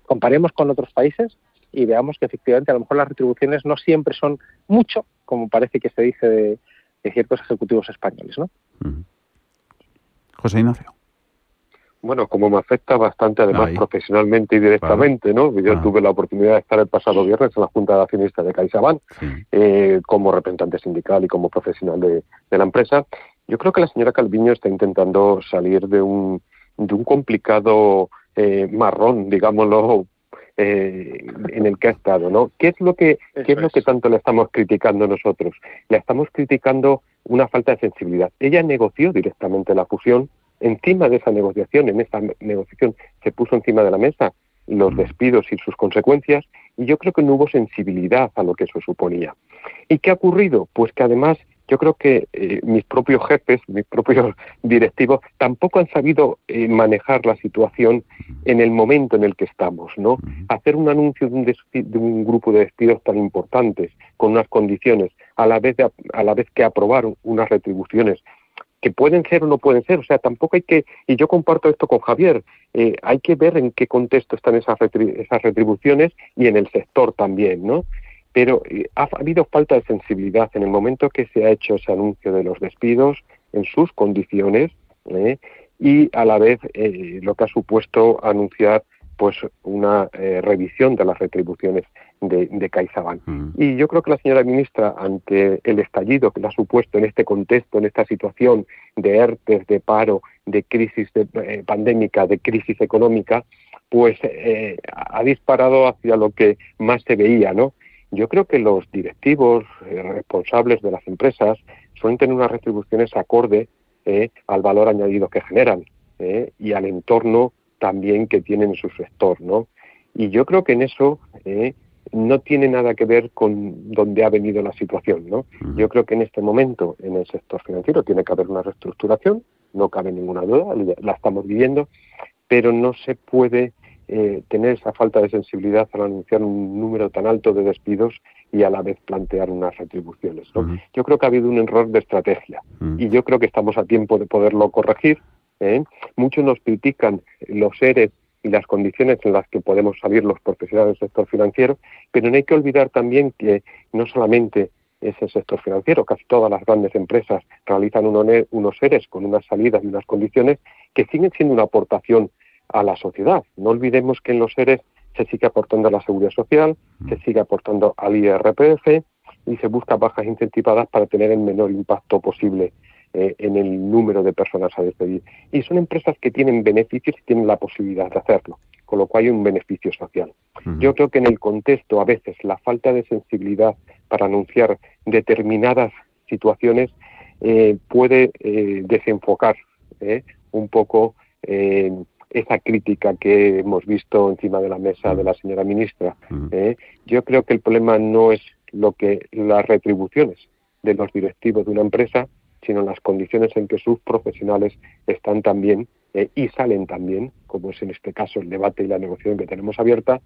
[SPEAKER 29] comparemos con otros países y veamos que efectivamente a lo mejor las retribuciones no siempre son mucho como parece que se dice de, ciertos ejecutivos españoles no
[SPEAKER 1] mm. José Ignacio
[SPEAKER 28] bueno, como me afecta bastante además profesionalmente y directamente, ¿no? Yo tuve la oportunidad de estar el pasado viernes en la Junta de Accionistas de CaixaBank eh, como representante sindical y como profesional de, la empresa. Yo creo que la señora Calviño está intentando salir de un, de un complicado eh, marrón, digámoslo, eh, en el que ha estado, ¿no? ¿Qué es lo que qué es lo que tanto le estamos criticando nosotros? Le estamos criticando una falta de sensibilidad. Ella negoció directamente la fusión, encima de esa negociación, en esa negociación se puso encima de la mesa los despidos y sus consecuencias, y yo creo que no hubo sensibilidad a lo que eso suponía. ¿Y qué ha ocurrido? Pues que además yo creo que eh, mis propios jefes, mis propios directivos, tampoco han sabido eh, manejar la situación en el momento en el que estamos, ¿no? Hacer un anuncio de un, de un, grupo de despidos tan importantes, con unas condiciones, a la vez, a la vez que aprobar unas retribuciones que pueden ser o no pueden ser, o sea, tampoco hay que, y yo comparto esto con Javier, eh, hay que ver en qué contexto están esas, esas retribuciones y en el sector también, ¿no? pero eh, ha habido falta de sensibilidad en el momento que se ha hecho ese anuncio de los despidos en sus condiciones ¿eh? y a la vez eh, lo que ha supuesto anunciar pues una revisión de las retribuciones de, de CaixaBank. Mm. Y yo creo que la señora ministra, ante el estallido que le ha supuesto en este contexto, en esta situación de ERTES, de paro, de crisis de, pandémica, de crisis económica, pues ha disparado hacia lo que más se veía, ¿no? Yo creo que los directivos eh, responsables de las empresas suelen tener unas retribuciones acorde eh, al valor añadido que generan eh, y al entorno también que tienen en su sector, ¿no? Y yo creo que en eso no tiene nada que ver con dónde ha venido la situación, ¿no? Yo creo que en este momento en el sector financiero tiene que haber una reestructuración, no cabe ninguna duda, la estamos viviendo, pero no se puede eh, tener esa falta de sensibilidad al anunciar un número tan alto de despidos y a la vez plantear unas retribuciones. Yo creo que ha habido un error de estrategia y yo creo que estamos a tiempo de poderlo corregir. ¿Eh? Muchos nos critican los seres y las condiciones en las que podemos salir los profesionales del sector financiero, pero no hay que olvidar también que no solamente es el sector financiero, casi todas las grandes empresas realizan unos seres con unas salidas y unas condiciones que siguen siendo una aportación a la sociedad. No olvidemos que en los seres se sigue aportando a la seguridad social, se mm. sigue aportando al IRPF y se busca bajas incentivadas para tener el menor impacto posible eh, en el número de personas a despedir. Y son empresas que tienen beneficios y tienen la posibilidad de hacerlo, con lo cual hay un beneficio social. Yo creo que en el contexto a veces la falta de sensibilidad para anunciar determinadas situaciones eh, puede eh, desenfocar un poco esa crítica que hemos visto encima de la mesa de la señora ministra. ¿eh? Yo creo que el problema no es lo que las retribuciones de los directivos de una empresa, sino las condiciones en que sus profesionales están también eh, y salen también, como es en este caso el debate y la negociación que tenemos abierta,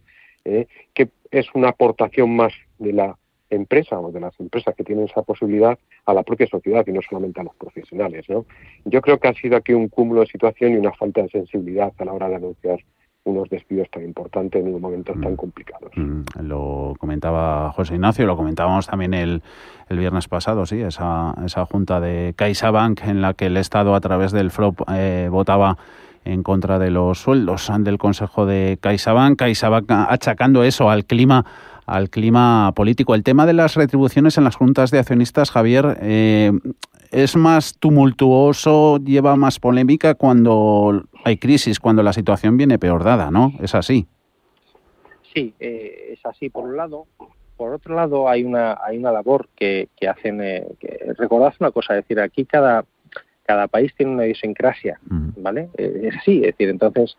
[SPEAKER 28] ¿eh? que es una aportación más de la empresa o de las empresas que tienen esa posibilidad a la propia sociedad y no solamente a los profesionales. ¿no? Yo creo que ha sido aquí un cúmulo de situación y una falta de sensibilidad a la hora de anunciar unos despidos tan importantes en unos momentos tan mm. complicados.
[SPEAKER 1] Mm, lo comentaba José Ignacio, lo comentábamos también el, el viernes pasado, sí, esa, esa junta de CaixaBank en la que el Estado a través del FROP eh, votaba en contra de los sueldos del Consejo de CaixaBank, CaixaBank achacando eso al clima al clima político. El tema de las retribuciones en las juntas de accionistas, Javier, eh, es más tumultuoso, lleva más polémica cuando hay crisis, cuando la situación viene peor dada, ¿no? Es así.
[SPEAKER 29] Sí, eh, es así por un lado. Por otro lado, hay una hay una labor que, que hacen. Eh, que, recordad una cosa, es decir, aquí cada cada país tiene una idiosincrasia, mm. ¿vale? es así, es decir, entonces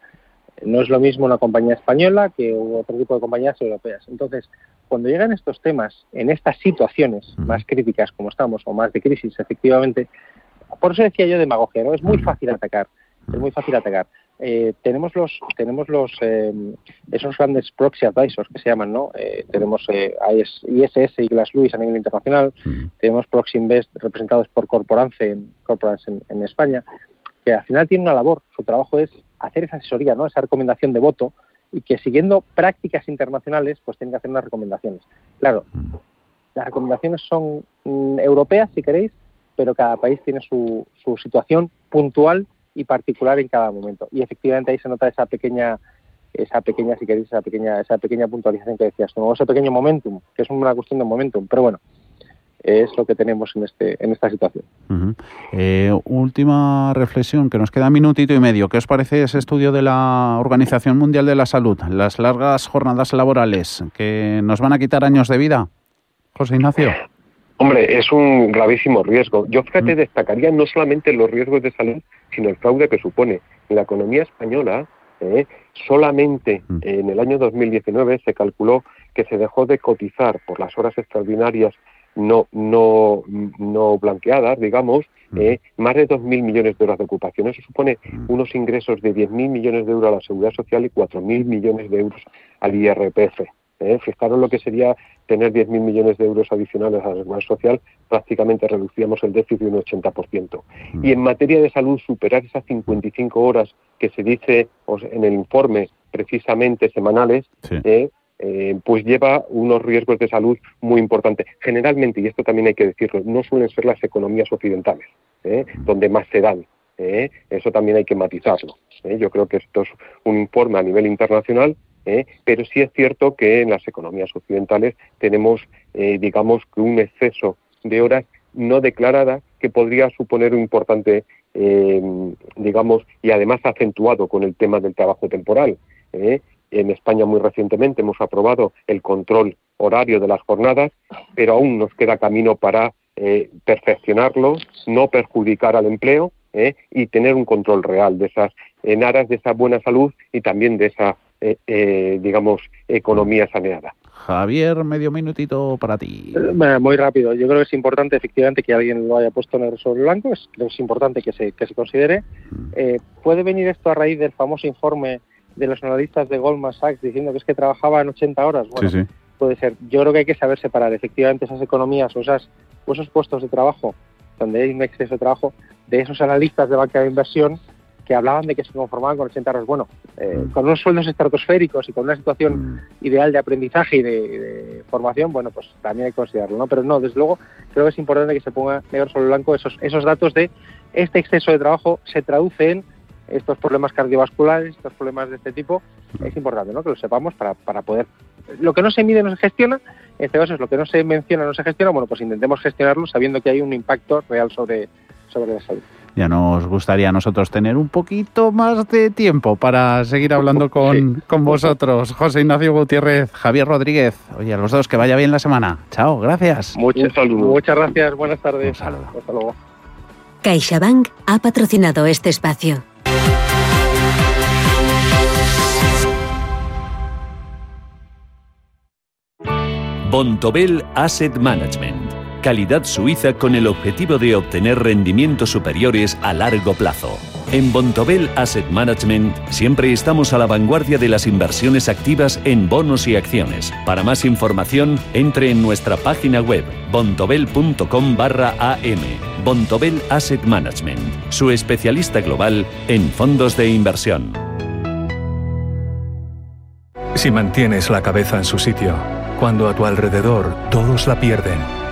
[SPEAKER 29] no es lo mismo una compañía española que otro tipo de compañías europeas. Entonces, cuando llegan estos temas, en estas situaciones más críticas como estamos, o más de crisis, efectivamente, por eso decía yo demagogia, ¿no? Es muy fácil atacar, es muy fácil atacar. Eh, tenemos los tenemos los eh, esos grandes proxy advisors que se llaman no eh, tenemos ISS y Glass Lewis a nivel internacional tenemos Proxy Invest representados por Corporance en, en, en España que al final tienen una labor su trabajo es hacer esa asesoría, ¿no? esa recomendación de voto y que siguiendo prácticas internacionales pues tienen que hacer unas recomendaciones. Claro, las recomendaciones son mm, europeas si queréis, pero cada país tiene su, su situación puntual y particular en cada momento. Y efectivamente ahí se nota esa pequeña esa pequeña, si queréis, esa pequeña, esa pequeña puntualización que decías, como ese pequeño momentum, que es una cuestión de momentum, pero bueno, es lo que tenemos en, este, en esta situación.
[SPEAKER 1] Eh, última reflexión, que nos queda un minutito y medio. ¿Qué os parece ese estudio de la Organización Mundial de la Salud? Las largas jornadas laborales que nos van a quitar años de vida. José Ignacio.
[SPEAKER 28] Hombre, es un gravísimo riesgo. Yo fíjate, destacaría no solamente los riesgos de salud, sino el fraude que supone. En la economía española, eh, solamente en el año 2019 se calculó que se dejó de cotizar por las horas extraordinarias no, no, no blanqueadas, digamos, eh, más de 2.000 millones de euros de ocupación. Eso supone unos ingresos de 10.000 millones de euros a la seguridad social y 4.000 millones de euros al IRPF. ¿Eh? Fijaros lo que sería tener 10.000 millones de euros adicionales a la seguridad social, prácticamente reducíamos el déficit un 80%. Y en materia de salud, superar esas 55 horas que se dice en el informe precisamente semanales, ¿eh? Eh, pues lleva unos riesgos de salud muy importantes. Generalmente, y esto también hay que decirlo, no suelen ser las economías occidentales, ¿eh? donde más se dan. ¿eh? Eso también hay que matizarlo. Yo creo que esto es un informe a nivel internacional, pero sí es cierto que en las economías occidentales tenemos, digamos, un exceso de horas no declaradas que podría suponer un importante, digamos, y además acentuado con el tema del trabajo temporal. En España muy recientemente hemos aprobado el control horario de las jornadas, pero aún nos queda camino para eh, perfeccionarlo, no perjudicar al empleo eh, y tener un control real de esas, en aras de esa buena salud y también de esa, eh, digamos, economía saneada.
[SPEAKER 1] Javier, medio minutito para ti.
[SPEAKER 29] muy rápido. Yo creo que es importante, efectivamente, que alguien lo haya puesto en el sobre blanco. Es, es importante que se, que se considere. ¿Puede venir esto a raíz del famoso informe de los analistas de Goldman Sachs diciendo que es que trabajaba en 80 horas. Bueno, puede ser. Yo creo que hay que saber separar efectivamente esas economías o, esas, esos puestos de trabajo donde hay un exceso de trabajo de esos analistas de banca de inversión que hablaban de que se conformaban con 80 horas. Bueno, eh, mm. con unos sueldos estratosféricos y con una situación mm. ideal de aprendizaje y de, formación, bueno, pues también hay que considerarlo, ¿no? Pero no, desde luego, creo que es importante que se ponga negro sobre blanco esos, esos datos de este exceso de trabajo se traduce en estos problemas cardiovasculares, estos problemas de este tipo, es importante ¿no? que lo sepamos para, para poder... Lo que no se mide no se gestiona, en este caso es lo que no se menciona no se gestiona, bueno, pues intentemos gestionarlo sabiendo que hay un impacto real sobre, sobre la salud.
[SPEAKER 1] Ya nos gustaría a nosotros tener un poquito más de tiempo para seguir hablando con, con vosotros. José Ignacio Gutiérrez, Javier Rodríguez. Oye, a los dos, que vaya bien la semana. Chao, gracias.
[SPEAKER 29] Muchas, muchas gracias, buenas tardes. Un Hasta luego.
[SPEAKER 12] CaixaBank ha patrocinado este espacio.
[SPEAKER 4] Bontobel Asset Management. Calidad suiza con el objetivo de obtener rendimientos superiores a largo plazo. En Bontobel Asset Management siempre estamos a la vanguardia de las inversiones activas en bonos y acciones. Para más información, entre en nuestra página web bontobel.com barra am. Bontobel Asset Management, su especialista global en fondos de inversión.
[SPEAKER 30] Si mantienes la cabeza en su sitio, cuando a tu alrededor todos la pierden,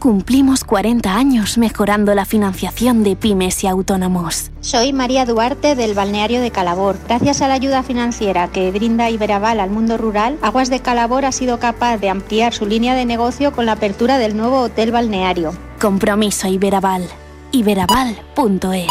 [SPEAKER 12] Cumplimos 40 años mejorando la financiación de pymes y autónomos.
[SPEAKER 31] Soy María Duarte del balneario de Calabor. Gracias a la ayuda financiera que brinda Iberaval al mundo rural, Aguas de Calabor ha sido capaz de ampliar su línea de negocio con la apertura del nuevo hotel balneario.
[SPEAKER 12] Compromiso Iberaval. iberaval.es